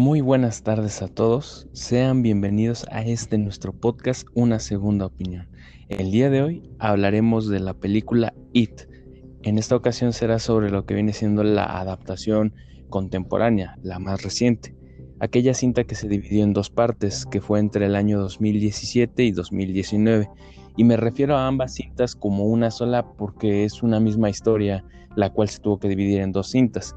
Muy buenas tardes a todos, sean bienvenidos a este nuestro podcast Una Segunda Opinión. El día de hoy hablaremos de la película It. En esta ocasión será sobre lo que viene siendo la adaptación contemporánea, la más reciente, aquella cinta que se dividió en dos partes, que fue entre el año 2017 y 2019. Y me refiero a ambas cintas como una sola porque es una misma historia, la cual se tuvo que dividir en dos cintas.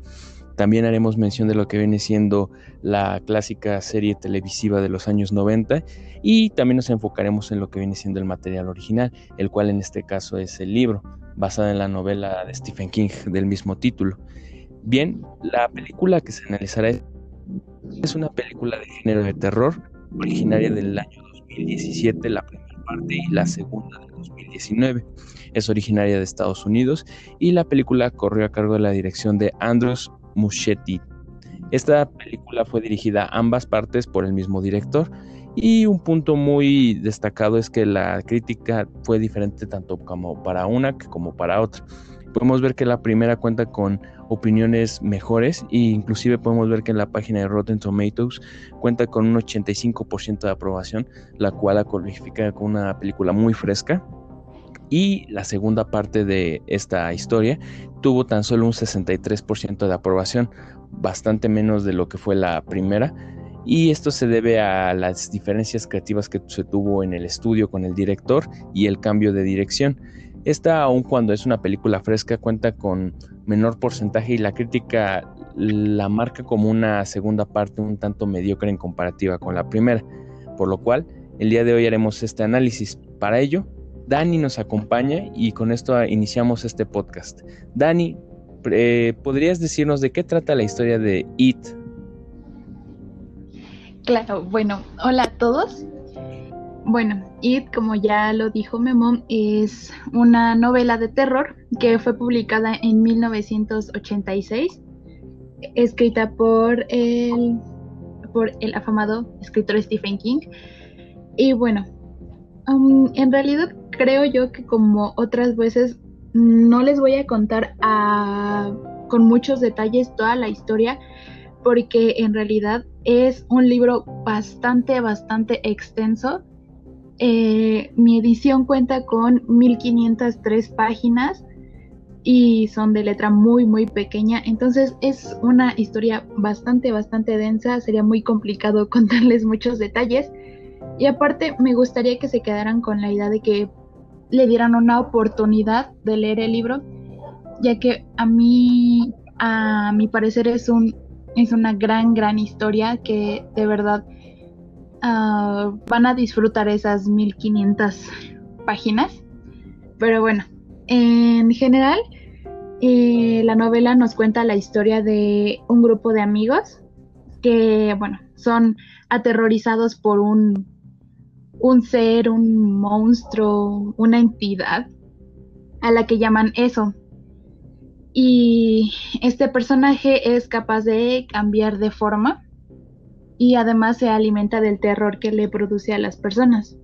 También haremos mención de lo que viene siendo la clásica serie televisiva de los años 90 y también nos enfocaremos en lo que viene siendo el material original, el cual en este caso es el libro, basado en la novela de Stephen King del mismo título. Bien, la película que se analizará es una película de género de terror, originaria del año 2017, la primera parte y la segunda del 2019. Es originaria de Estados Unidos y la película corrió a cargo de la dirección de Andrews Muschietti. Esta película fue dirigida a ambas partes por el mismo director y un punto muy destacado es que la crítica fue diferente tanto como para una como para otra. Podemos ver que la primera cuenta con opiniones mejores e inclusive podemos ver que en la página de Rotten Tomatoes cuenta con un 85% de aprobación, la cual la cualifica como una película muy fresca y la segunda parte de esta historia tuvo tan solo un 63% de aprobación, bastante menos de lo que fue la primera. Y esto se debe a las diferencias creativas que se tuvo en el estudio con el director y el cambio de dirección. Esta, aun cuando es una película fresca, cuenta con menor porcentaje y la crítica la marca como una segunda parte un tanto mediocre en comparativa con la primera. Por lo cual, el día de hoy haremos este análisis. Para ello, Dani nos acompaña y con esto iniciamos este podcast. Dani, ¿podrías decirnos de qué trata la historia de It? Claro, bueno, hola a todos. Bueno, It, como ya lo dijo Memo, es una novela de terror que fue publicada en 1986, escrita por el, por el afamado escritor Stephen King. Y bueno, um, en realidad creo yo que como otras veces no les voy a contar con muchos detalles toda la historia porque en realidad es un libro bastante, bastante extenso. Eh, mi edición cuenta con 1503 páginas y son de letra muy, muy pequeña. Entonces es una historia bastante, bastante densa. Sería muy complicado contarles muchos detalles. Y aparte me gustaría que se quedaran con la idea de que le dieran una oportunidad de leer el libro, ya que a mí, a mi parecer, es, un, es una gran, gran historia que de verdad ah, van a disfrutar esas 1500 páginas. Pero bueno, en general, eh, la novela nos cuenta la historia de un grupo de amigos que, bueno, son aterrorizados por un un ser, un monstruo, una entidad a la que llaman eso. Y este personaje es capaz de cambiar de forma y además se alimenta del terror que le produce a las personas.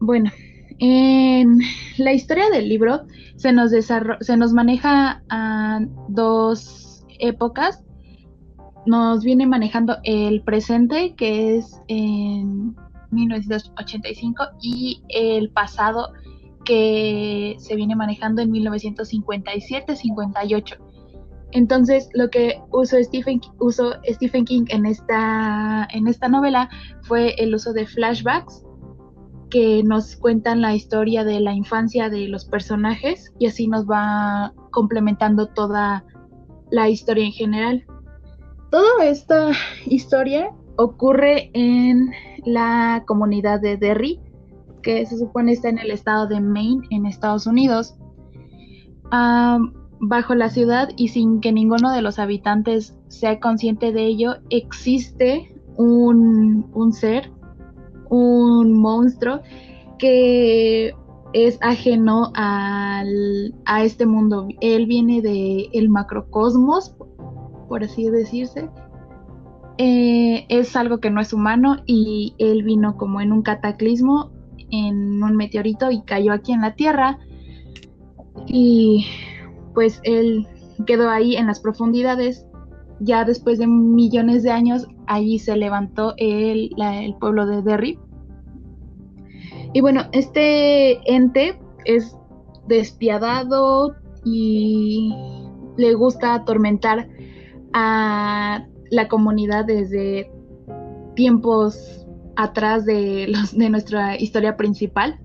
Bueno, en la historia del libro se nos, se nos maneja a dos épocas. Nos viene manejando el presente, que es en 1985 y el pasado que se viene manejando en 1957-58. Entonces, lo que usó Stephen, usó Stephen King en esta, en esta novela fue el uso de flashbacks que nos cuentan la historia de la infancia de los personajes y así nos va complementando toda la historia en general. Toda esta historia ocurre en la comunidad de Derry, que se supone está en el estado de Maine, en Estados Unidos. bajo la ciudad y sin que ninguno de los habitantes sea consciente de ello, existe un, un ser, un monstruo que es ajeno al, a este mundo. Él viene del el macrocosmos, por así decirse, eh, es algo que no es humano y él vino como en un cataclismo, en un meteorito y cayó aquí en la Tierra y pues él quedó ahí en las profundidades ya después de millones de años, ahí se levantó el, el pueblo de Derry. Y bueno, este ente es despiadado y le gusta atormentar a la comunidad desde tiempos atrás de, los, de nuestra historia principal.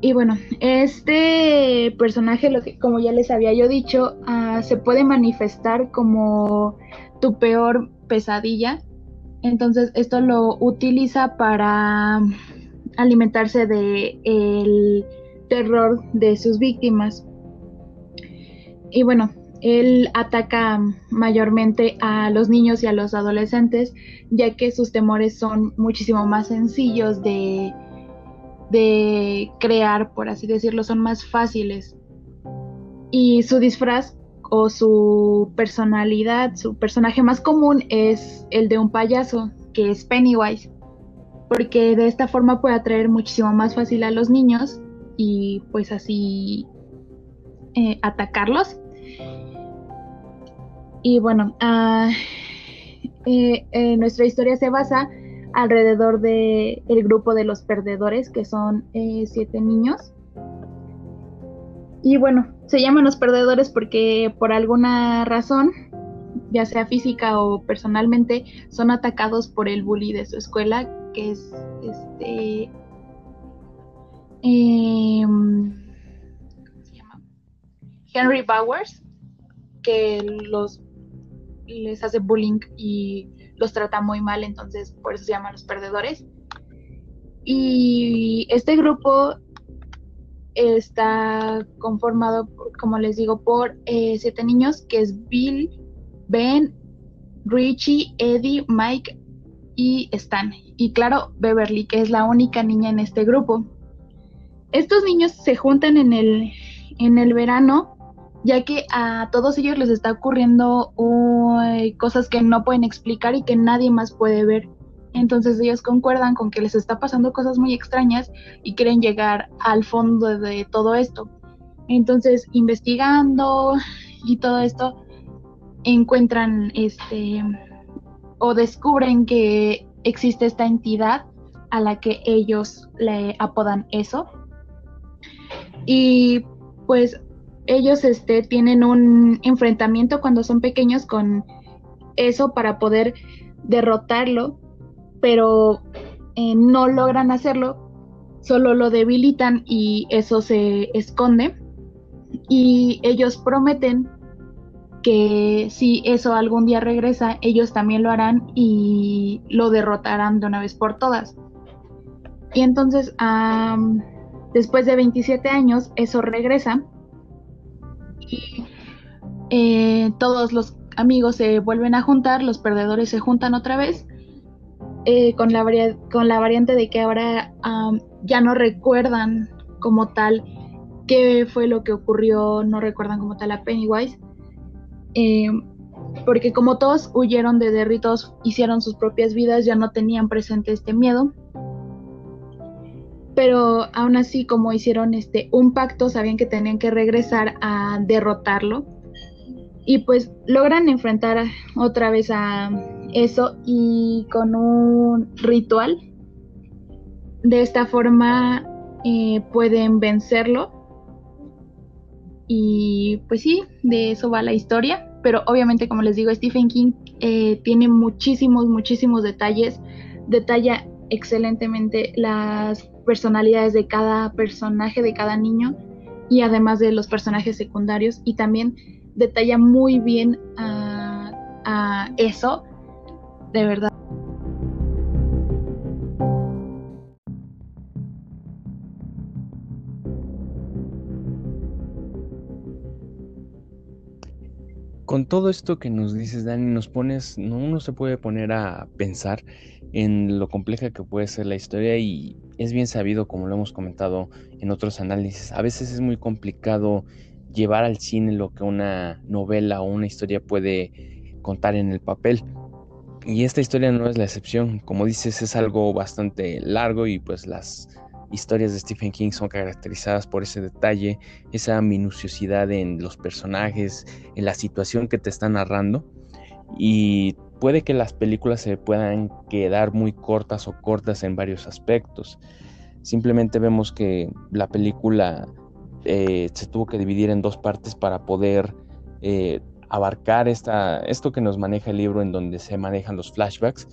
Y bueno, este personaje, lo que, como ya les había yo dicho, ah, se puede manifestar como tu peor pesadilla. Entonces esto lo utiliza para alimentarse de el terror de sus víctimas. Y bueno, él ataca mayormente a los niños y a los adolescentes, ya que sus temores son muchísimo más sencillos de, crear, por así decirlo, son más fáciles. Y su disfraz o su personalidad, su personaje más común es el de un payaso, que es Pennywise, porque de esta forma puede atraer muchísimo más fácil a los niños y pues así eh, atacarlos. Y bueno, uh, nuestra historia se basa alrededor de el grupo de los perdedores, que son siete niños. Y bueno, se llaman los perdedores porque por alguna razón, ya sea física o personalmente, son atacados por el bully de su escuela, que es este Em, Henry Bowers, que los les hace bullying y los trata muy mal, entonces por eso se llaman los perdedores. Y este grupo está conformado, como les digo, por eh, siete niños, que es Bill, Ben, Richie, Eddie, Mike y Stan. Y claro, Beverly, que es la única niña en este grupo estos niños se juntan en el, en el verano ya que a todos ellos les está ocurriendo cosas que no pueden explicar y que nadie más puede ver. Entonces ellos concuerdan con que les está pasando cosas muy extrañas y quieren llegar al fondo de todo esto. Entonces, investigando y todo esto, encuentran este o descubren que existe esta entidad a la que ellos le apodan eso y pues ellos este, tienen un enfrentamiento cuando son pequeños con eso para poder derrotarlo, pero eh, no logran hacerlo, solo lo debilitan y eso se esconde. Y ellos prometen que si eso algún día regresa, ellos también lo harán y lo derrotarán de una vez por todas. Y entonces, Después de 27 años, eso regresa y eh, todos los amigos se vuelven a juntar, los perdedores se juntan otra vez, eh, con, la variante de que ahora ya no recuerdan como tal qué fue lo que ocurrió, no recuerdan como tal a Pennywise, eh, porque como todos huyeron de Derry, todos hicieron sus propias vidas, ya no tenían presente este miedo pero aún así como hicieron este un pacto, sabían que tenían que regresar a derrotarlo. Y pues logran enfrentar otra vez a eso y con un ritual. De esta forma eh, pueden vencerlo. Y pues sí, de eso va la historia, pero obviamente como les digo, Stephen King eh, tiene muchísimos, muchísimos detalles, detalla excelentemente las personalidades de cada personaje, de cada niño, y además de los personajes secundarios, y también detalla muy bien a, eso, de verdad. Con todo esto que nos dices, Dani, nos pones, no uno se puede poner a pensar en lo compleja que puede ser la historia y es bien sabido, como lo hemos comentado en otros análisis, a veces es muy complicado llevar al cine lo que una novela o una historia puede contar en el papel. Y esta historia no es la excepción, como dices, es algo bastante largo y pues las historias de Stephen King son caracterizadas por ese detalle, esa minuciosidad en los personajes, en la situación que te está narrando. Y puede que las películas se puedan quedar muy cortas o cortas en varios aspectos. Simplemente vemos que la película eh, se tuvo que dividir en dos partes para poder eh, abarcar esta, esto que nos maneja el libro en donde se manejan los flashbacks.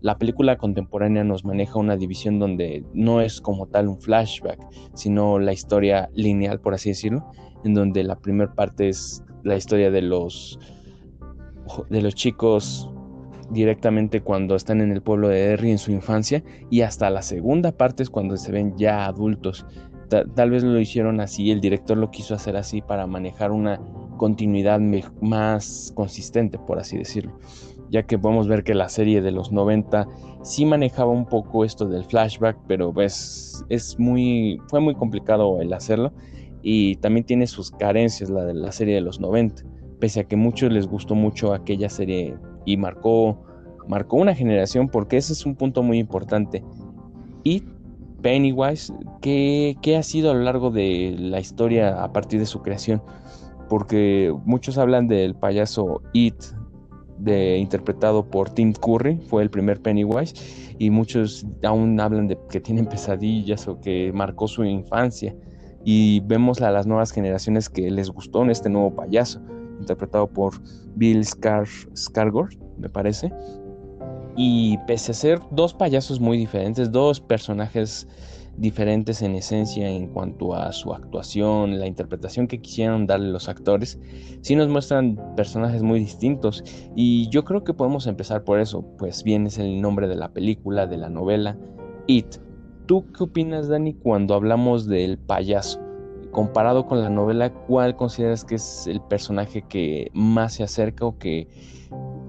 La película contemporánea nos maneja una división donde no es como tal un flashback, sino la historia lineal, por así decirlo, en donde la primera parte es la historia de los, de los chicos directamente cuando están en el pueblo de Derry en su infancia y hasta la segunda parte es cuando se ven ya adultos. tal vez lo hicieron así, el director lo quiso hacer así para manejar una continuidad más consistente, por así decirlo, ya que podemos ver que la serie de los 90 sí manejaba un poco esto del flashback, pero pues es muy, fue muy complicado el hacerlo y también tiene sus carencias la de la serie de los 90, pese a que muchos les gustó mucho aquella serie y marcó, marcó una generación porque ese es un punto muy importante. Y Pennywise, ¿qué, ¿qué, ha sido a lo largo de la historia a partir de su creación? porque muchos hablan del payaso It, de, interpretado por Tim Curry, fue el primer Pennywise, y muchos aún hablan de que tienen pesadillas o que marcó su infancia. Y vemos a las nuevas generaciones que les gustó en este nuevo payaso, interpretado por Bill Scar me parece. Y pese a ser dos payasos muy diferentes, dos personajes diferentes en esencia en cuanto a su actuación, la interpretación que quisieron darle los actores, sí nos muestran personajes muy distintos y yo creo que podemos empezar por eso, pues bien es el nombre de la película, de la novela, It. ¿Tú qué opinas, Dani, cuando hablamos del payaso? Comparado con la novela, ¿cuál consideras que es el personaje que más se acerca o que,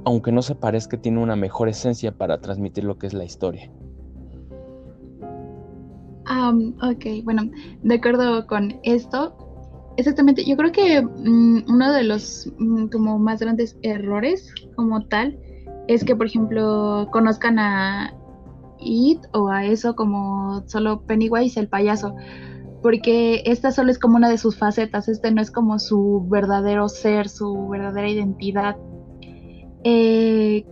aunque no se parezca, tiene una mejor esencia para transmitir lo que es la historia? ok, bueno, de acuerdo con esto, exactamente, yo creo que mm, uno de los mm, como más grandes errores como tal es que, por ejemplo, conozcan a It o a eso como solo Pennywise, el payaso, porque esta solo es como una de sus facetas, este no es como su verdadero ser, su verdadera identidad. Eh,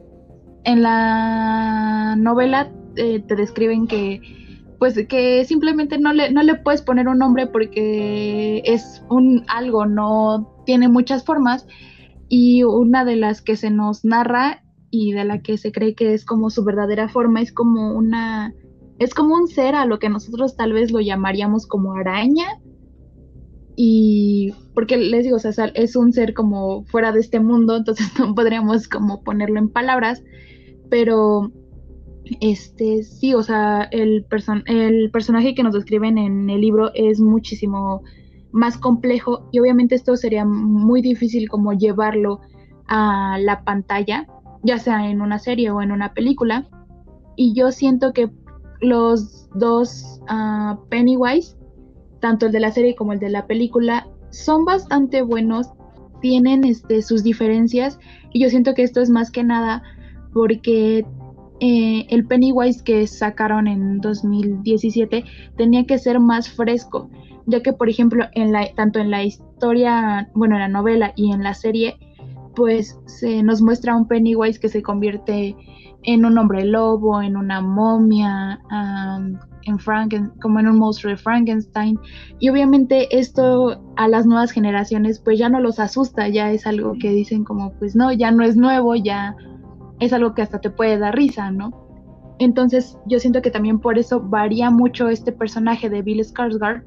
en la novela eh, te describen que pues que simplemente no le, no le puedes poner un nombre porque es un algo, no tiene muchas formas y una de las que se nos narra y de la que se cree que es como su verdadera forma es como una es como un ser a lo que nosotros tal vez lo llamaríamos como araña y porque les digo, o sea, es un ser como fuera de este mundo, entonces no podríamos como ponerlo en palabras, pero este, sí, o sea, el, el personaje que nos describen en el libro es muchísimo más complejo y obviamente esto sería muy difícil como llevarlo a la pantalla, ya sea en una serie o en una película. Y yo siento que los dos uh, Pennywise, tanto el de la serie como el de la película, son bastante buenos, tienen este, sus diferencias y yo siento que esto es más que nada porque eh, el Pennywise que sacaron en 2017 tenía que ser más fresco, ya que por ejemplo en la, tanto en la historia, bueno, en la novela y en la serie, pues se nos muestra un Pennywise que se convierte en un hombre lobo, en una momia, en Franken, como en un monstruo de Frankenstein. Y obviamente esto a las nuevas generaciones pues ya no los asusta, ya es algo que dicen como pues no, ya no es nuevo, ya es algo que hasta te puede dar risa, ¿no? Entonces yo siento que también por eso varía mucho este personaje de Bill Skarsgård,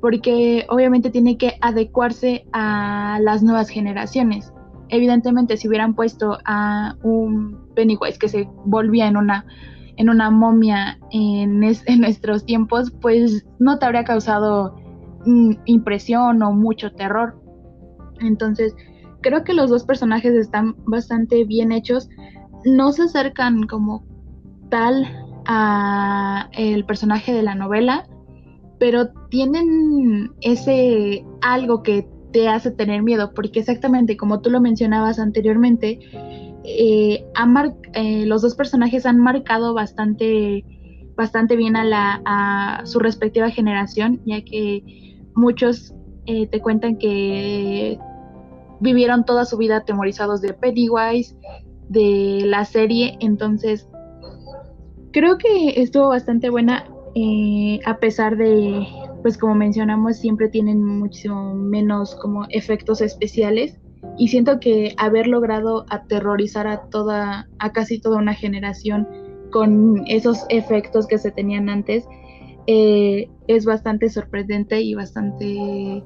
porque obviamente tiene que adecuarse a las nuevas generaciones. Evidentemente, si hubieran puesto a un Pennywise que se volvía en una en una momia en, nuestros tiempos, pues no te habría causado mm, impresión o mucho terror. Entonces, creo que los dos personajes están bastante bien hechos no se acercan como tal a el personaje de la novela, pero tienen ese algo que te hace tener miedo, porque exactamente como tú lo mencionabas anteriormente, eh, eh, los dos personajes han marcado bastante bastante bien a, la, a su respectiva generación, ya que muchos eh, te cuentan que vivieron toda su vida atemorizados de Pennywise, de la serie, entonces creo que estuvo bastante buena a pesar de, pues como mencionamos, siempre tienen muchísimo menos como efectos especiales y siento que haber logrado aterrorizar a toda, a casi toda una generación con esos efectos que se tenían antes, eh, es bastante sorprendente y bastante,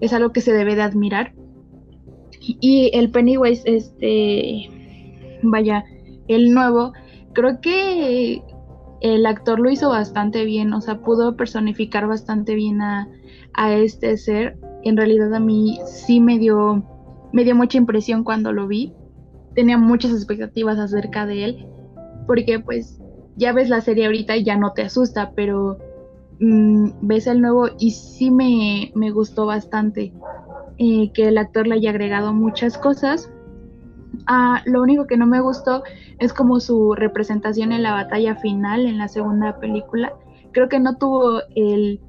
es algo que se debe de admirar. Y el Pennywise, este, vaya, el nuevo, creo que el actor lo hizo bastante bien, o sea, pudo personificar bastante bien a, a este ser. En realidad a mí sí me dio, me dio mucha impresión cuando lo vi. Tenía muchas expectativas acerca de él, porque pues ya ves la serie ahorita y ya no te asusta, pero mm, ves el nuevo y sí me, me gustó bastante eh, que el actor le haya agregado muchas cosas. Ah, lo único que no me gustó es como su representación en la batalla final, en la segunda película. Creo que no tuvo el,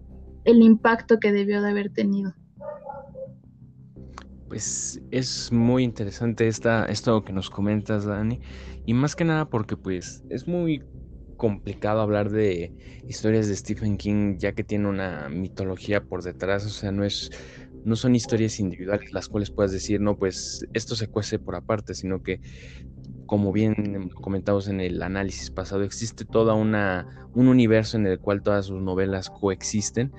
el impacto que debió de haber tenido. Pues es muy interesante esta, esto que nos comentas, Dani, y más que nada porque pues es muy complicado hablar de historias de Stephen King ya que tiene una mitología por detrás, o sea, no es no son historias individuales las cuales puedas decir, no, pues esto se cuece por aparte, sino que como bien comentamos en el análisis pasado, existe toda una un universo en el cual todas sus novelas coexisten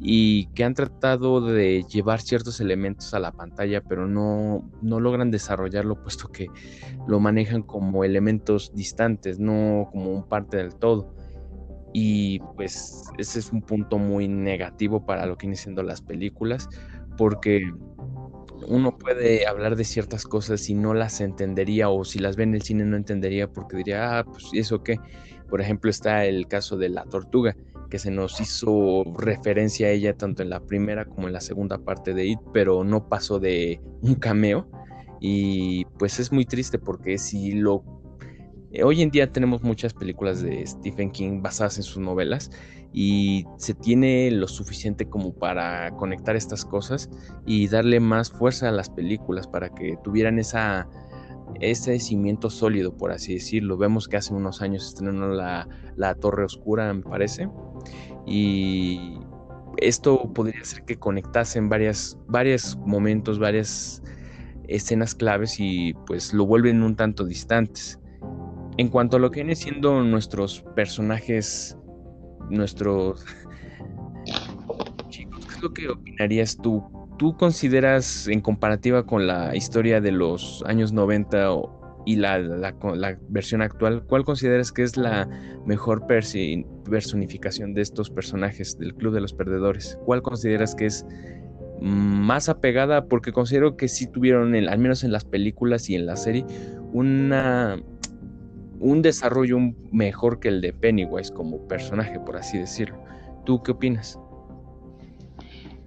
y que han tratado de llevar ciertos elementos a la pantalla, pero no, no logran desarrollarlo puesto que lo manejan como elementos distantes, no como un parte del todo. Y pues ese es un punto muy negativo para lo que vienen siendo las películas, porque uno puede hablar de ciertas cosas y no las entendería o si las ve en el cine no entendería porque diría, ah, pues eso qué. Por ejemplo, está el caso de la tortuga, que se nos hizo referencia a ella tanto en la primera como en la segunda parte de It, pero no pasó de un cameo. Y pues es muy triste porque si lo... Hoy en día tenemos muchas películas de Stephen King basadas en sus novelas y se tiene lo suficiente como para conectar estas cosas y darle más fuerza a las películas para que tuvieran esa ese cimiento sólido, por así decirlo. Vemos que hace unos años estrenó la, la Torre Oscura, me parece, y esto podría ser que conectasen varias, varios momentos, varias escenas claves y pues lo vuelven un tanto distantes. En cuanto a lo que viene siendo nuestros personajes nuestros chicos, ¿qué es lo que opinarías tú? ¿Tú consideras en comparativa con la historia de los años 90 y la, versión actual, cuál consideras que es la mejor personificación de estos personajes del Club de los Perdedores? ¿Cuál consideras que es más apegada? Porque considero que sí tuvieron, al menos en las películas y en la serie, una un desarrollo mejor que el de Pennywise como personaje, por así decirlo. ¿Tú qué opinas?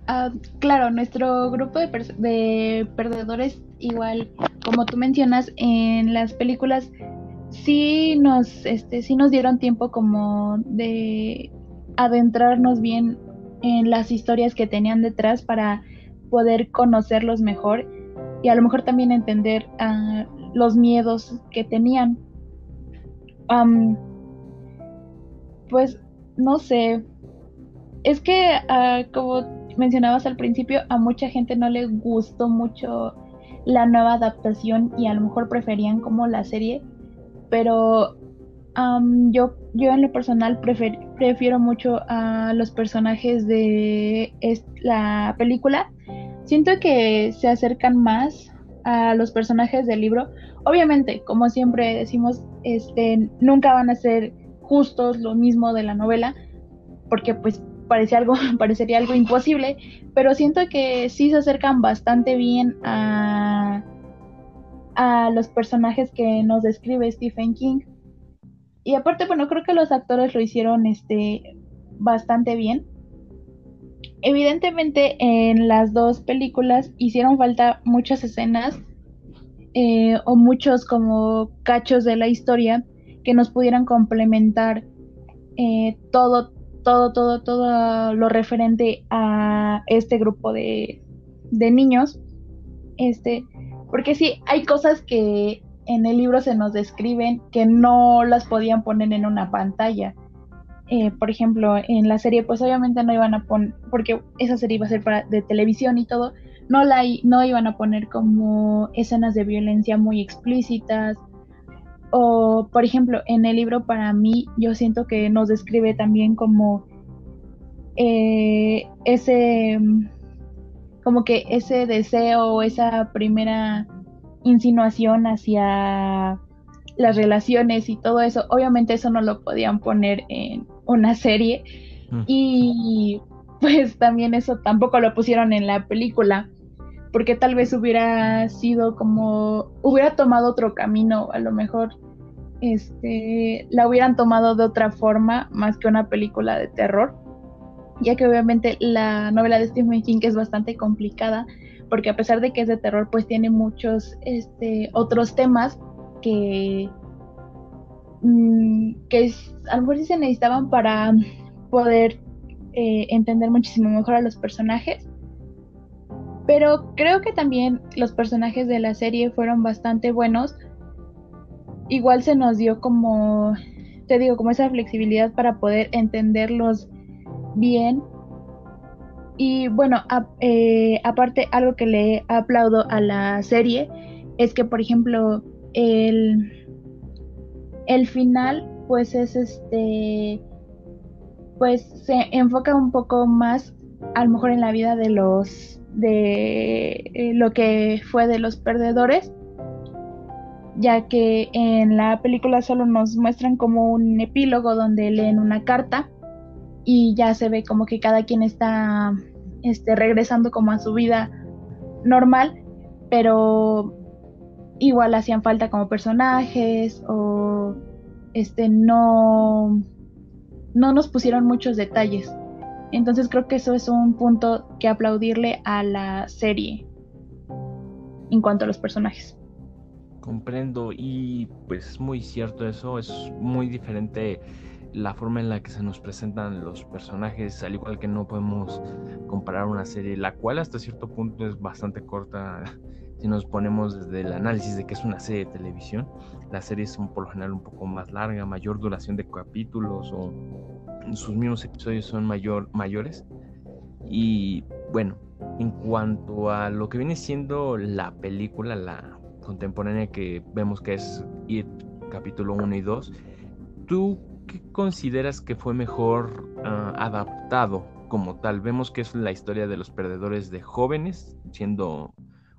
Ah, claro, nuestro grupo de, de, perdedores, igual como tú mencionas, en las películas sí nos, este, sí nos dieron tiempo como de adentrarnos bien en las historias que tenían detrás para poder conocerlos mejor y a lo mejor también entender uh, los miedos que tenían pues no sé. Es que, ah, como mencionabas al principio, a mucha gente no le gustó mucho la nueva adaptación y a lo mejor preferían como la serie. Pero yo, yo en lo personal prefiero mucho a los personajes de la película. Siento que se acercan más a los personajes del libro. Obviamente, como siempre decimos, este, nunca van a ser justos lo mismo de la novela, porque pues parece algo, parecería algo imposible, pero siento que sí se acercan bastante bien a, los personajes que nos describe Stephen King. Y aparte, bueno, creo que los actores lo hicieron este, bastante bien. Evidentemente en las dos películas hicieron falta muchas escenas eh, o muchos como cachos de la historia que nos pudieran complementar eh, todo, todo, todo, todo lo referente a este grupo de, de niños. Este, porque sí, hay cosas que en el libro se nos describen que no las podían poner en una pantalla. Eh, por ejemplo, en la serie, pues obviamente no iban a poner, porque esa serie iba a ser para, de televisión y todo, no, la, no iban a poner como escenas de violencia muy explícitas. O, por ejemplo, en el libro para mí, yo siento que nos describe también como eh, ese, como que ese deseo, esa primera insinuación hacia las relaciones y todo eso. Obviamente eso no lo podían poner en una serie mm. y pues también eso tampoco lo pusieron en la película porque tal vez hubiera sido como hubiera tomado otro camino, a lo mejor este la hubieran tomado de otra forma más que una película de terror, ya que obviamente la novela de Stephen King es bastante complicada porque a pesar de que es de terror, pues tiene muchos este, otros temas que, mm, que a lo mejor sí se necesitaban para poder eh, entender muchísimo mejor a los personajes. Pero creo que también los personajes de la serie fueron bastante buenos. Igual se nos dio como, te digo, como esa flexibilidad para poder entenderlos bien y bueno, eh, aparte, algo que le aplaudo a la serie es que, por ejemplo, el, el final, pues es este, pues se enfoca un poco más, a lo mejor en la vida de los, de eh, lo que fue de los perdedores, ya que en la película solo nos muestran como un epílogo donde leen una carta y ya se ve como que cada quien está este, regresando como a su vida normal, pero igual hacían falta como personajes o este no no nos pusieron muchos detalles. Entonces creo que eso es un punto que aplaudirle a la serie en cuanto a los personajes. Comprendo y pues muy cierto eso, es muy diferente la forma en la que se nos presentan los personajes, al igual que no podemos comparar una serie, la cual hasta cierto punto es bastante corta si nos ponemos desde el análisis de que es una serie de televisión. Las series son por lo general un poco más larga, mayor duración de capítulos o sus mismos episodios son mayor, mayores. Y bueno, en cuanto a lo que viene siendo la película, la contemporánea que vemos que es It capítulo 1 y 2, ¿tú ¿qué consideras que fue mejor ah, adaptado como tal? Vemos que es la historia de los perdedores de jóvenes, siendo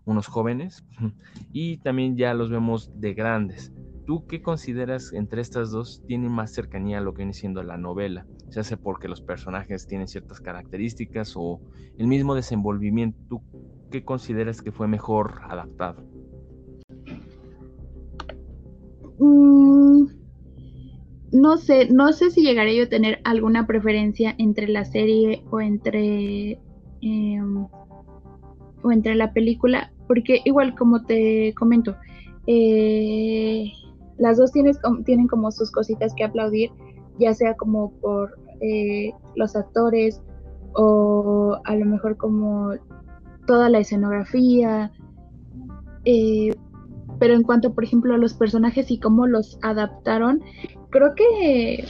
unos jóvenes, y también ya los vemos de grandes. ¿Tú qué consideras entre estas dos tiene más cercanía a lo que viene siendo la novela? Ya sea porque los personajes tienen ciertas características o el mismo desenvolvimiento. ¿Tú qué consideras que fue mejor adaptado? Mm, no sé, no sé si llegaré yo a tener alguna preferencia entre la serie o entre em, o entre la película, porque igual como te comento, eh, las dos tienes, tienen como sus cositas que aplaudir, ya sea como por eh, los actores o a lo mejor como toda la escenografía. Eh, pero en cuanto, por ejemplo, a los personajes y cómo los adaptaron, creo que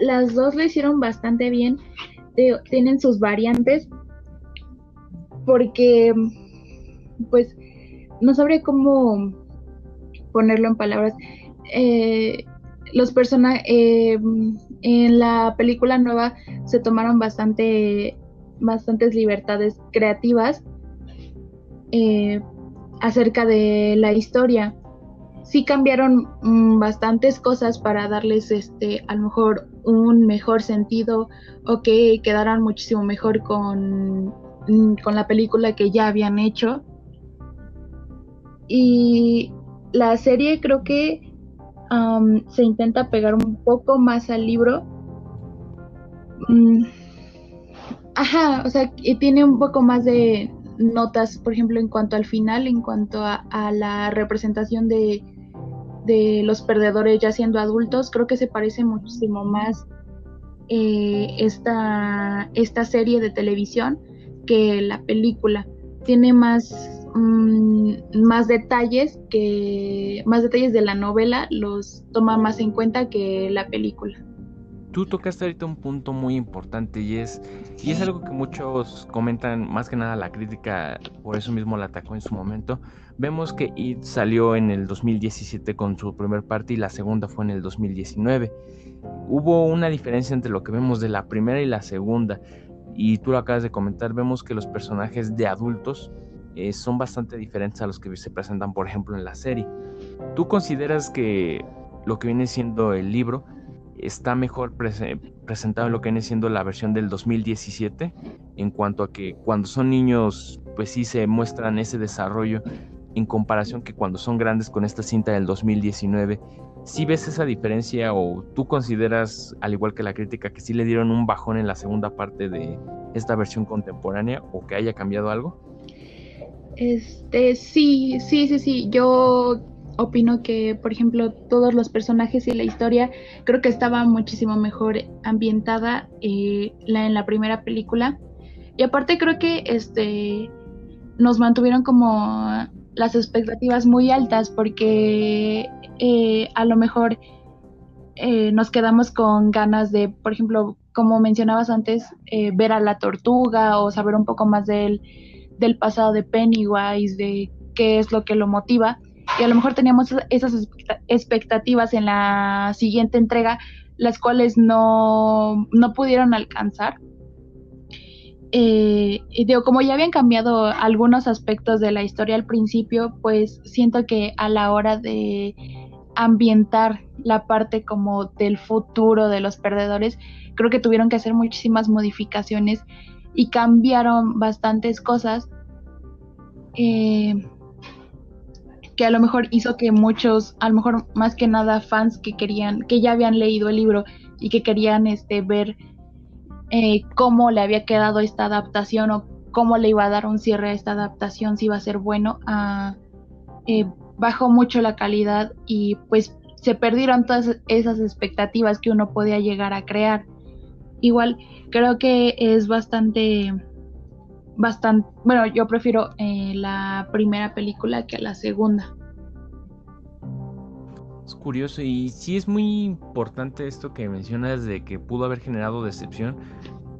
las dos lo hicieron bastante bien. Tienen sus variantes. Porque, pues, no sabría cómo ponerlo en palabras. Eh, los personajes eh, en la película nueva se tomaron bastante bastantes libertades creativas eh, acerca de la historia sí cambiaron mm, bastantes cosas para darles este a lo mejor un mejor sentido o que quedaran muchísimo mejor con, mm, con la película que ya habían hecho. Y la serie creo que se intenta pegar un poco más al libro. Mm, ajá, o sea, tiene un poco más de notas, por ejemplo, en cuanto al final, en cuanto a la representación de, de los perdedores ya siendo adultos, creo que se parece muchísimo más eh, esta, esta serie de televisión que la película. Tiene más, mm, más detalles que más detalles de la novela los toma más en cuenta que la película. Tú tocaste ahorita un punto muy importante y es, y es algo que muchos comentan, más que nada la crítica, por eso mismo la atacó en su momento. Vemos que It salió en el 2017 con su primer parte y la segunda fue en el 2019. Hubo una diferencia entre lo que vemos de la primera y la segunda y tú lo acabas de comentar, vemos que los personajes de adultos eh, son bastante diferentes a los que se presentan, por ejemplo, en la serie. ¿Tú consideras que lo que viene siendo el libro está mejor presentado en lo que viene siendo la versión del 2017 en cuanto a que cuando son niños pues sí se muestran ese desarrollo en comparación que cuando son grandes con esta cinta del 2019 ¿Sí ves esa diferencia o tú consideras, al igual que la crítica, que sí le dieron un bajón en la segunda parte de esta versión contemporánea o que haya cambiado algo? Este, sí, sí, sí, sí. Yo opino que, por ejemplo, todos los personajes y la historia creo que estaba muchísimo mejor ambientada eh, la, en la primera película. Y aparte creo que este nos mantuvieron como las expectativas muy altas porque eh, a lo mejor eh, nos quedamos con ganas de, por ejemplo, como mencionabas antes, ver a la tortuga o saber un poco más del, del pasado de Pennywise, de qué es lo que lo motiva y a lo mejor teníamos esas expectativas en la siguiente entrega, las cuales no, no pudieron alcanzar. Eh, y digo, como ya habían cambiado algunos aspectos de la historia al principio, pues siento que a la hora de ambientar la parte como del futuro de los perdedores, creo que tuvieron que hacer muchísimas modificaciones y cambiaron bastantes cosas. Eh, que a lo mejor hizo que muchos, a lo mejor más que nada fans que querían, que ya habían leído el libro y que querían este ver eh, cómo le había quedado esta adaptación o cómo le iba a dar un cierre a esta adaptación, si iba a ser bueno, eh, bajó mucho la calidad y pues se perdieron todas esas expectativas que uno podía llegar a crear. Igual creo que es bastante bastante, bueno, yo prefiero eh, la primera película que la segunda. Es curioso y sí es muy importante esto que mencionas de que pudo haber generado decepción,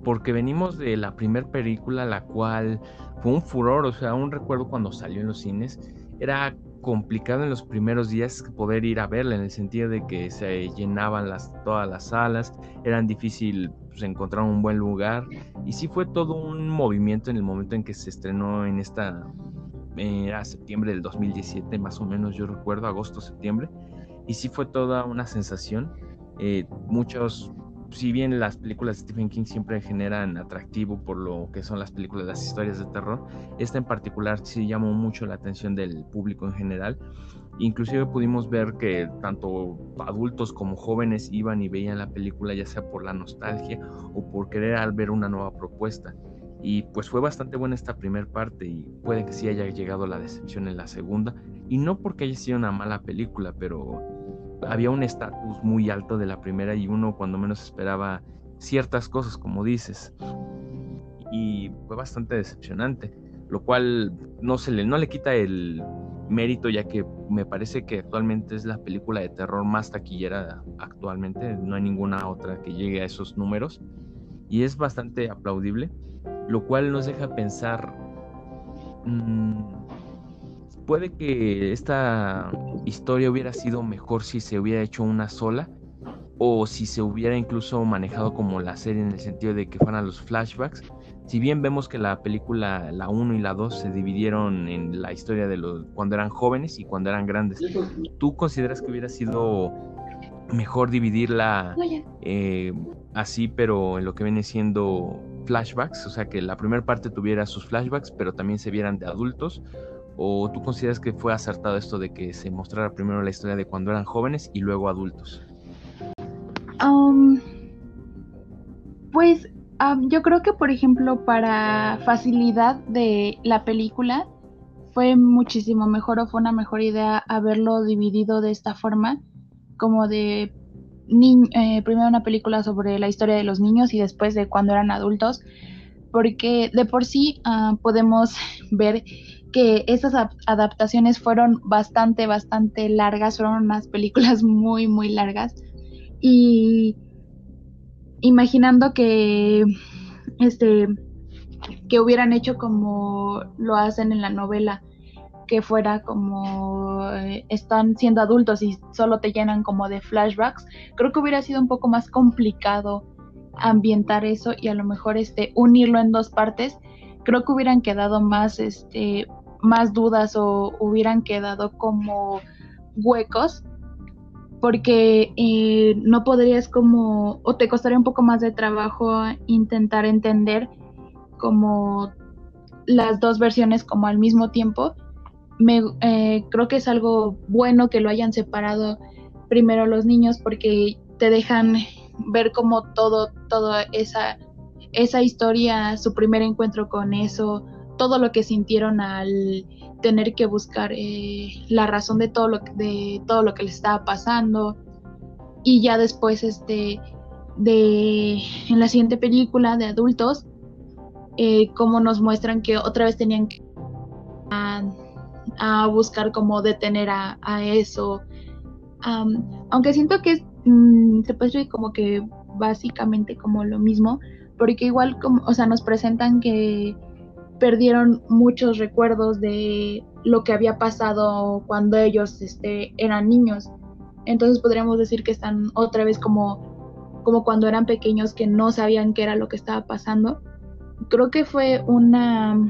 porque venimos de la primera película, la cual fue un furor, o sea, un recuerdo cuando salió en los cines, era complicado en los primeros días poder ir a verla, en el sentido de que se llenaban las, todas las salas, eran difícil pues, encontrar un buen lugar, y sí fue todo un movimiento en el momento en que se estrenó en esta, era septiembre del 2017, más o menos yo recuerdo, agosto, septiembre, y sí fue toda una sensación. Eh, muchos si bien las películas de Stephen King siempre generan atractivo por lo que son las películas, las historias de terror, esta en particular sí llamó mucho la atención del público en general. Inclusive pudimos ver que tanto adultos como jóvenes iban y veían la película ya sea por la nostalgia o por querer al ver una nueva propuesta. Y pues fue bastante buena esta primera parte y puede que sí haya llegado la decepción en la segunda. Y no porque haya sido una mala película, pero había un estatus muy alto de la primera y uno cuando menos esperaba ciertas cosas, como dices. Y fue bastante decepcionante, lo cual no, se le, no le quita el mérito, ya que me parece que actualmente es la película de terror más taquillera actualmente, no hay ninguna otra que llegue a esos números, y es bastante aplaudible, lo cual nos deja pensar... Mm, puede que esta historia hubiera sido mejor si se hubiera hecho una sola o si se hubiera incluso manejado como la serie en el sentido de que fueran los flashbacks. Si bien vemos que la película, la 1 y la 2, se dividieron en la historia de los cuando eran jóvenes y cuando eran grandes, ¿tú consideras que hubiera sido mejor dividirla eh, así, pero en lo que viene siendo flashbacks? O sea, que la primera parte tuviera sus flashbacks, pero también se vieran de adultos, ¿O tú consideras que fue acertado esto de que se mostrara primero la historia de cuando eran jóvenes y luego adultos? Pues yo creo que, por ejemplo, para facilidad de la película, fue muchísimo mejor o fue una mejor idea haberlo dividido de esta forma, como de eh, primero una película sobre la historia de los niños y después de cuando eran adultos, porque de por sí ah, podemos ver que esas adaptaciones fueron bastante, bastante largas, fueron unas películas muy, muy largas. Y imaginando que este que hubieran hecho como lo hacen en la novela, que fuera como eh, están siendo adultos y solo te llenan como de flashbacks, creo que hubiera sido un poco más complicado ambientar eso y a lo mejor este unirlo en dos partes. Creo que hubieran quedado más este más dudas o hubieran quedado como huecos porque eh, no podrías como o te costaría un poco más de trabajo intentar entender como las dos versiones como al mismo tiempo. Me, eh, creo que es algo bueno que lo hayan separado primero los niños porque te dejan ver como todo, toda esa, esa historia, su primer encuentro con eso, todo lo que sintieron al tener que buscar eh, la razón de todo lo de todo lo que les estaba pasando y ya después este de en la siguiente película de adultos eh, como nos muestran que otra vez tenían que a buscar cómo detener a, eso. aunque siento que mm, se puede decir como que básicamente como lo mismo, porque igual como, o sea, nos presentan que perdieron muchos recuerdos de lo que había pasado cuando ellos este, eran niños. Entonces podríamos decir que están otra vez como, como cuando eran pequeños que no sabían qué era lo que estaba pasando. Creo que fue una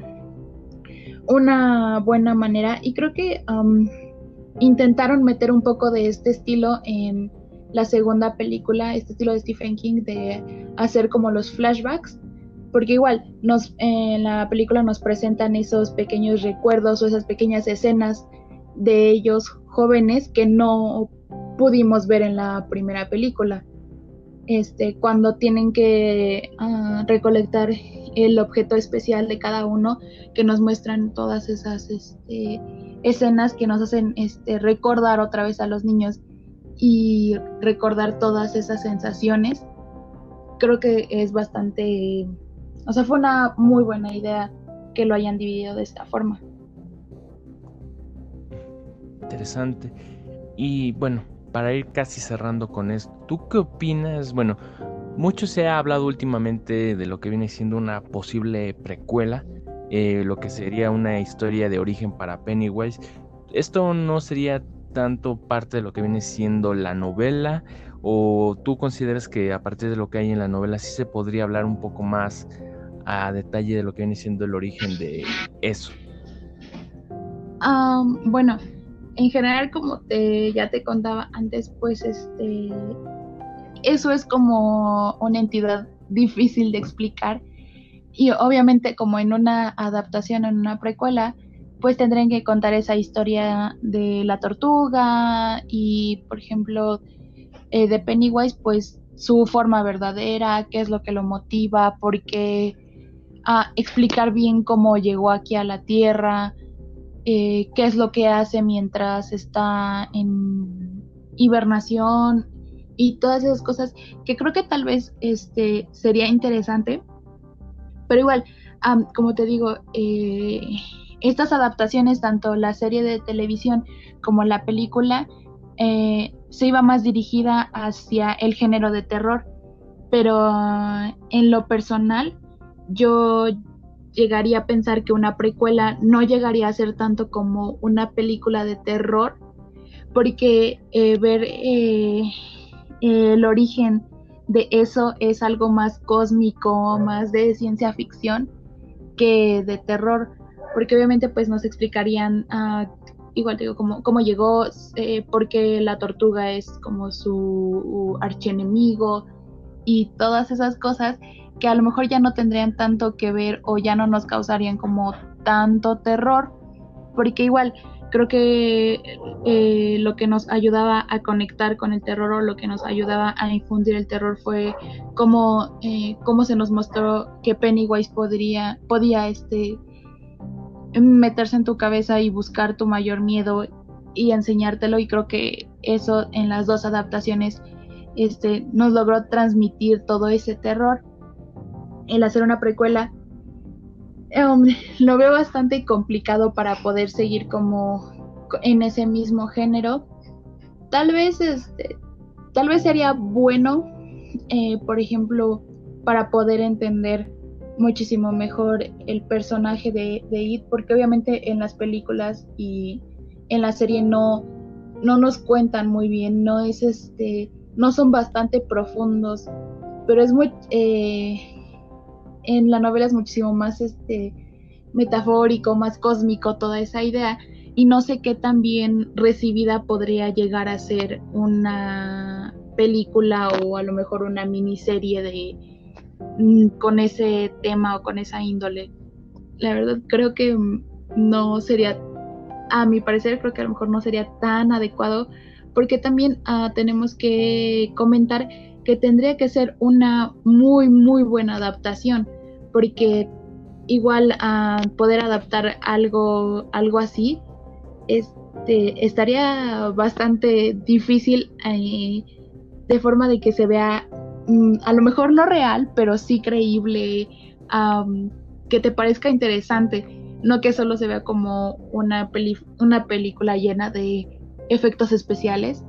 una buena manera y creo que um, intentaron meter un poco de este estilo en la segunda película, este estilo de Stephen King de hacer como los flashbacks, porque igual nos en la película nos presentan esos pequeños recuerdos o esas pequeñas escenas de ellos jóvenes que no pudimos ver en la primera película. Este, cuando tienen que uh, recolectar el objeto especial de cada uno, que nos muestran todas esas este, escenas que nos hacen este, recordar otra vez a los niños y recordar todas esas sensaciones. Creo que es bastante, o sea, fue una muy buena idea que lo hayan dividido de esta forma. Interesante. Y bueno, para ir casi cerrando con esto, ¿tú qué opinas? Bueno, mucho se ha hablado últimamente de lo que viene siendo una posible precuela, eh, lo que sería una historia de origen para Pennywise. ¿Esto no sería tanto parte de lo que viene siendo la novela? ¿O tú consideras que a partir de lo que hay en la novela sí se podría hablar un poco más a detalle de lo que viene siendo el origen de eso? bueno, en general, como te, ya te contaba antes, pues este eso es como una entidad difícil de explicar y obviamente como en una adaptación, en una precuela, pues tendrían que contar esa historia de la tortuga y, por ejemplo, eh, de Pennywise, pues su forma verdadera, qué es lo que lo motiva, por qué, ah, explicar bien cómo llegó aquí a la Tierra, eh, qué es lo que hace mientras está en hibernación y todas esas cosas que creo que tal vez este sería interesante. Pero igual como te digo eh, estas adaptaciones tanto la serie de televisión como la película eh, se iba más dirigida hacia el género de terror. Pero en lo personal yo llegaría a pensar que una precuela no llegaría a ser tanto como una película de terror porque eh, ver el origen de eso es algo más cósmico, más de ciencia ficción que de terror, porque obviamente pues nos explicarían, uh, igual digo, cómo, cómo llegó, eh, porque la tortuga es como su archienemigo y todas esas cosas que a lo mejor ya no tendrían tanto que ver o ya no nos causarían como tanto terror, porque igual creo que eh, lo que nos ayudaba a conectar con el terror o lo que nos ayudaba a infundir el terror fue cómo, eh, cómo se nos mostró que Pennywise podría, podía este, meterse en tu cabeza y buscar tu mayor miedo y enseñártelo y creo que eso en las dos adaptaciones este, nos logró transmitir todo ese terror. El hacer una precuela um, lo veo bastante complicado para poder seguir como en ese mismo género. Tal vez este, tal vez sería bueno, eh, por ejemplo, para poder entender muchísimo mejor el personaje de, de It, porque obviamente en las películas y en la serie no, no nos cuentan muy bien, no es este, no son bastante profundos, pero es muy, eh, en la novela es muchísimo más este metafórico, más cósmico toda esa idea y no sé qué tan bien recibida podría llegar a ser una película o a lo mejor una miniserie de mm, con ese tema o con esa índole. La verdad creo que no sería, a mi parecer creo que a lo mejor no sería tan adecuado porque también ah, tenemos que comentar que tendría que ser una muy muy buena adaptación porque igual a poder adaptar algo algo así este, estaría bastante difícil eh, de forma de que se vea mm, a lo mejor no real, pero sí creíble, que te parezca interesante, no que solo se vea como una, una película llena de efectos especiales.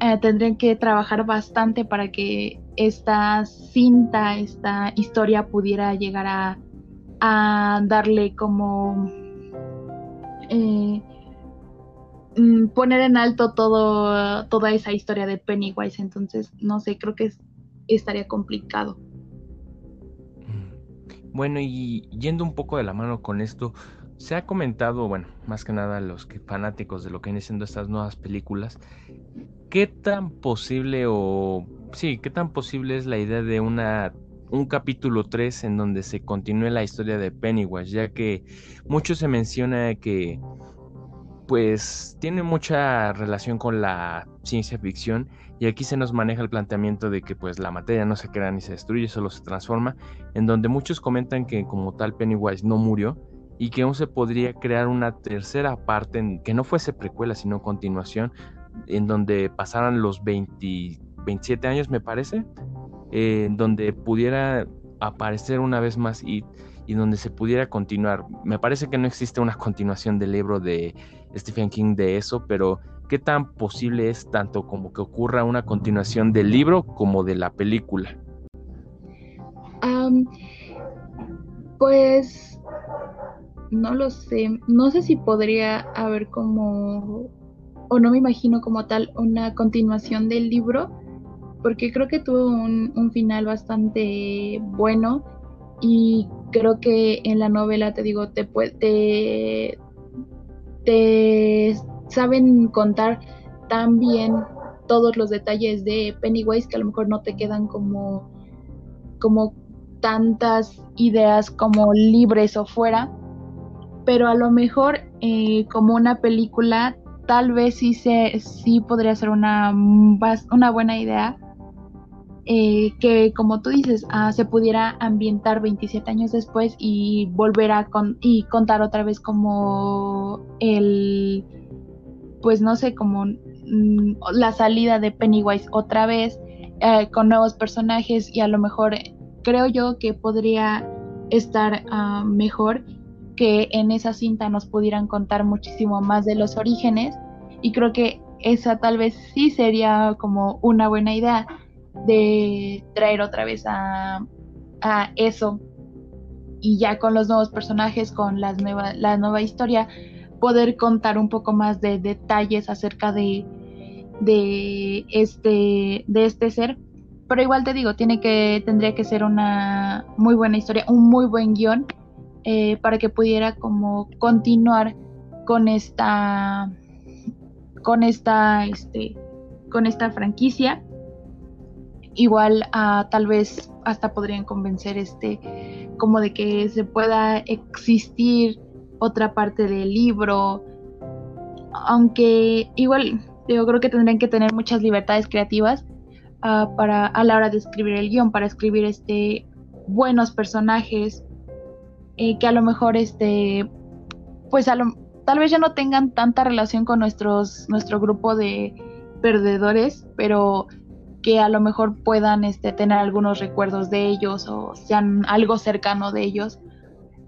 Eh, tendrían que trabajar bastante para que esta cinta, esta historia pudiera llegar a, a darle como eh, mm, poner en alto todo, toda esa historia de Pennywise. Entonces, no sé, creo que estaría complicado. Mm. Bueno, y yendo un poco de la mano con esto, se ha comentado, bueno, más que nada los que fanáticos de lo que vienen siendo estas nuevas películas, ¿qué tan posible o sí, qué tan posible es la idea de una un capítulo 3 en donde se continúe la historia de Pennywise, ya que mucho se menciona que pues tiene mucha relación con la ciencia ficción y aquí se nos maneja el planteamiento de que pues la materia no se crea ni se destruye, solo se transforma, en donde muchos comentan que como tal Pennywise no murió y que aún se podría crear una tercera parte que no fuese precuela sino continuación en donde pasaran los 20, 27 años me parece eh, donde pudiera aparecer una vez más y, y, donde se pudiera continuar. Me parece que no existe una continuación del libro de Stephen King de eso, pero ¿qué tan posible es tanto como que ocurra una continuación del libro como de la película? pues no lo sé, no sé si podría haber como, o no me imagino como tal, una continuación del libro porque creo que tuvo un, final bastante bueno y creo que en la novela, te digo, te, te, te saben contar tan bien todos los detalles de Pennywise que a lo mejor no te quedan como, como tantas ideas como libres o fuera, pero a lo mejor eh, como una película tal vez sí, se, sí podría ser una, una buena idea eh, que como tú dices, ah, se pudiera ambientar 27 años después y volver a y contar otra vez como el, pues no sé, como mm, la salida de Pennywise otra vez eh, con nuevos personajes y a lo mejor creo yo que podría estar ah, mejor que en esa cinta nos pudieran contar muchísimo más de los orígenes. Y creo que esa tal vez sí sería como una buena idea de traer otra vez a, eso y ya con los nuevos personajes, con las nueva, la nueva historia, poder contar un poco más de detalles acerca de, de, este, de este ser. Pero igual te digo, tiene que, tendría que ser una muy buena historia, un muy buen guion, eh, para que pudiera como continuar con esta, con esta, este, con esta franquicia igual uh, tal vez hasta podrían convencer este como de que se pueda existir otra parte del libro. Aunque igual yo creo que tendrían que tener muchas libertades creativas uh, para a la hora de escribir el guion para escribir este buenos personajes eh, que a lo mejor este pues a lo, tal vez ya no tengan tanta relación con nuestros nuestro grupo de perdedores pero que a lo mejor puedan este, tener algunos recuerdos de ellos o sean algo cercano de ellos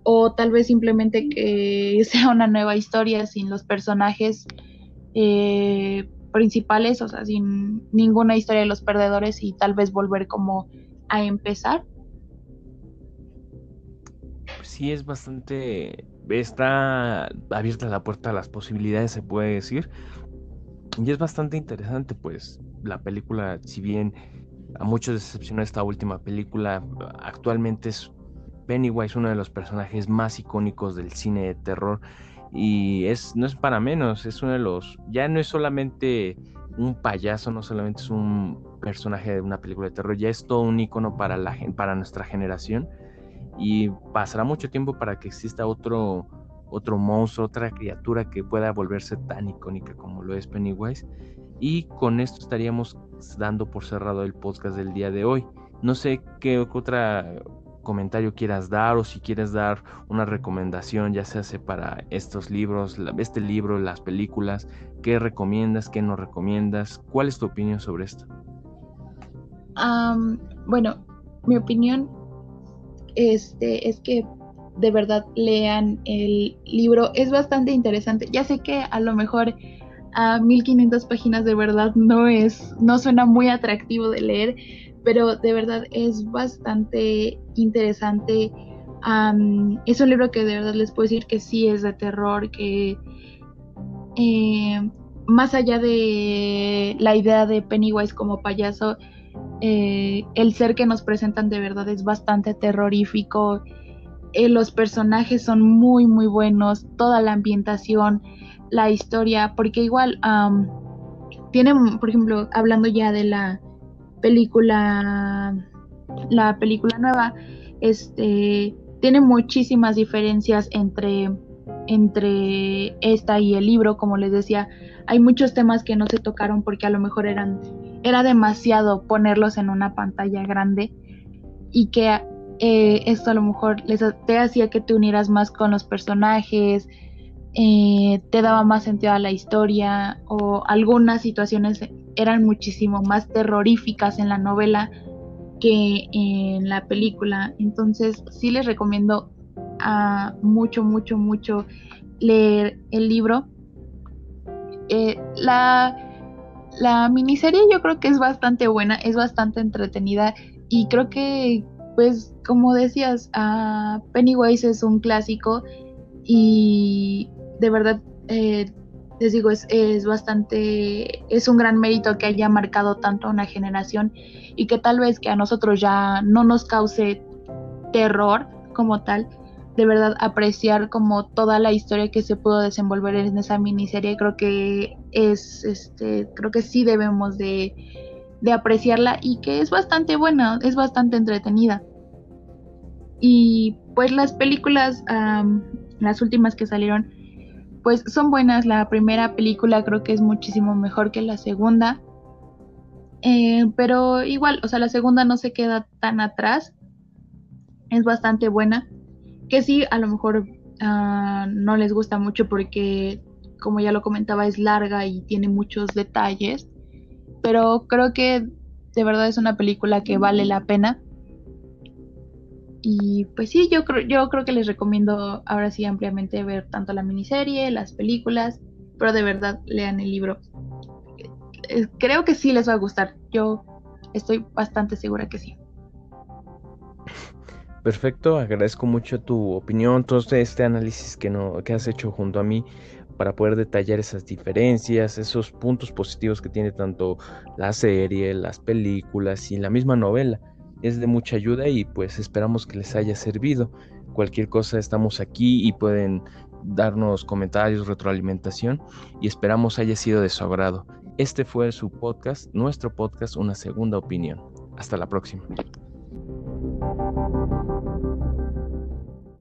o tal vez simplemente que sea una nueva historia sin los personajes eh, principales, o sea, sin ninguna historia de los perdedores y tal vez volver como a empezar. Sí, es bastante, está abierta la puerta a las posibilidades, se puede decir. Y es bastante interesante, pues, la película, si bien a muchos decepcionó esta última película, actualmente es Pennywise uno de los personajes más icónicos del cine de terror y es no es para menos, es uno de los ya no es solamente un payaso, no solamente es un personaje de una película de terror, ya es todo un icono para la para nuestra generación y pasará mucho tiempo para que exista otro otro monstruo, otra criatura que pueda volverse tan icónica como lo es Pennywise. Y con esto estaríamos dando por cerrado el podcast del día de hoy. No sé qué otra comentario quieras dar o si quieres dar una recomendación, ya sea para estos libros, este libro, las películas, qué recomiendas, qué no recomiendas, cuál es tu opinión sobre esto. bueno, mi opinión este, es que de verdad lean el libro, es bastante interesante. Ya sé que a lo mejor a 1500 páginas de verdad no es, no suena muy atractivo de leer, pero de verdad es bastante interesante. es un libro que de verdad les puedo decir que sí es de terror, que eh, más allá de la idea de Pennywise como payaso, eh, el ser que nos presentan de verdad es bastante terrorífico. Eh, los personajes son muy, muy buenos, toda la ambientación, la historia, porque igual tienen, por ejemplo, hablando ya de la película, la película nueva, este, tiene muchísimas diferencias entre, entre esta y el libro, como les decía, hay muchos temas que no se tocaron porque a lo mejor eran, era demasiado ponerlos en una pantalla grande y que eh, esto a lo mejor les, te hacía que te unieras más con los personajes, eh, te daba más sentido a la historia o algunas situaciones eran muchísimo más terroríficas en la novela que en la película. Entonces sí les recomiendo a mucho, mucho, mucho leer el libro. Eh, la, la miniserie yo creo que es bastante buena, es bastante entretenida y creo que, pues, como decías, Pennywise es un clásico y de verdad, eh, les digo, es, es, bastante, es un gran mérito que haya marcado tanto a una generación y que tal vez que a nosotros ya no nos cause terror como tal, de verdad apreciar como toda la historia que se pudo desenvolver en esa miniserie, creo que es, este, creo que sí debemos de, de apreciarla y que es bastante buena, es bastante entretenida. Y pues las películas, las últimas que salieron, pues son buenas. La primera película creo que es muchísimo mejor que la segunda. Eh, pero igual, o sea, la segunda no se queda tan atrás. Es bastante buena. Que sí, a lo mejor ah, no les gusta mucho porque, como ya lo comentaba, es larga y tiene muchos detalles. Pero creo que de verdad es una película que vale la pena. Y pues sí, yo creo, yo creo que les recomiendo ahora sí ampliamente ver tanto la miniserie, las películas, pero de verdad lean el libro. Eh, creo que sí les va a gustar. Yo estoy bastante segura que sí. Perfecto, agradezco mucho tu opinión, todo este análisis que, no, que has hecho junto a mí para poder detallar esas diferencias, esos puntos positivos que tiene tanto la serie, las películas y la misma novela es de mucha ayuda y pues esperamos que les haya servido. Cualquier cosa estamos aquí y pueden darnos comentarios, retroalimentación y esperamos haya sido de su agrado. Este fue su podcast, nuestro podcast, una segunda opinión. Hasta la próxima.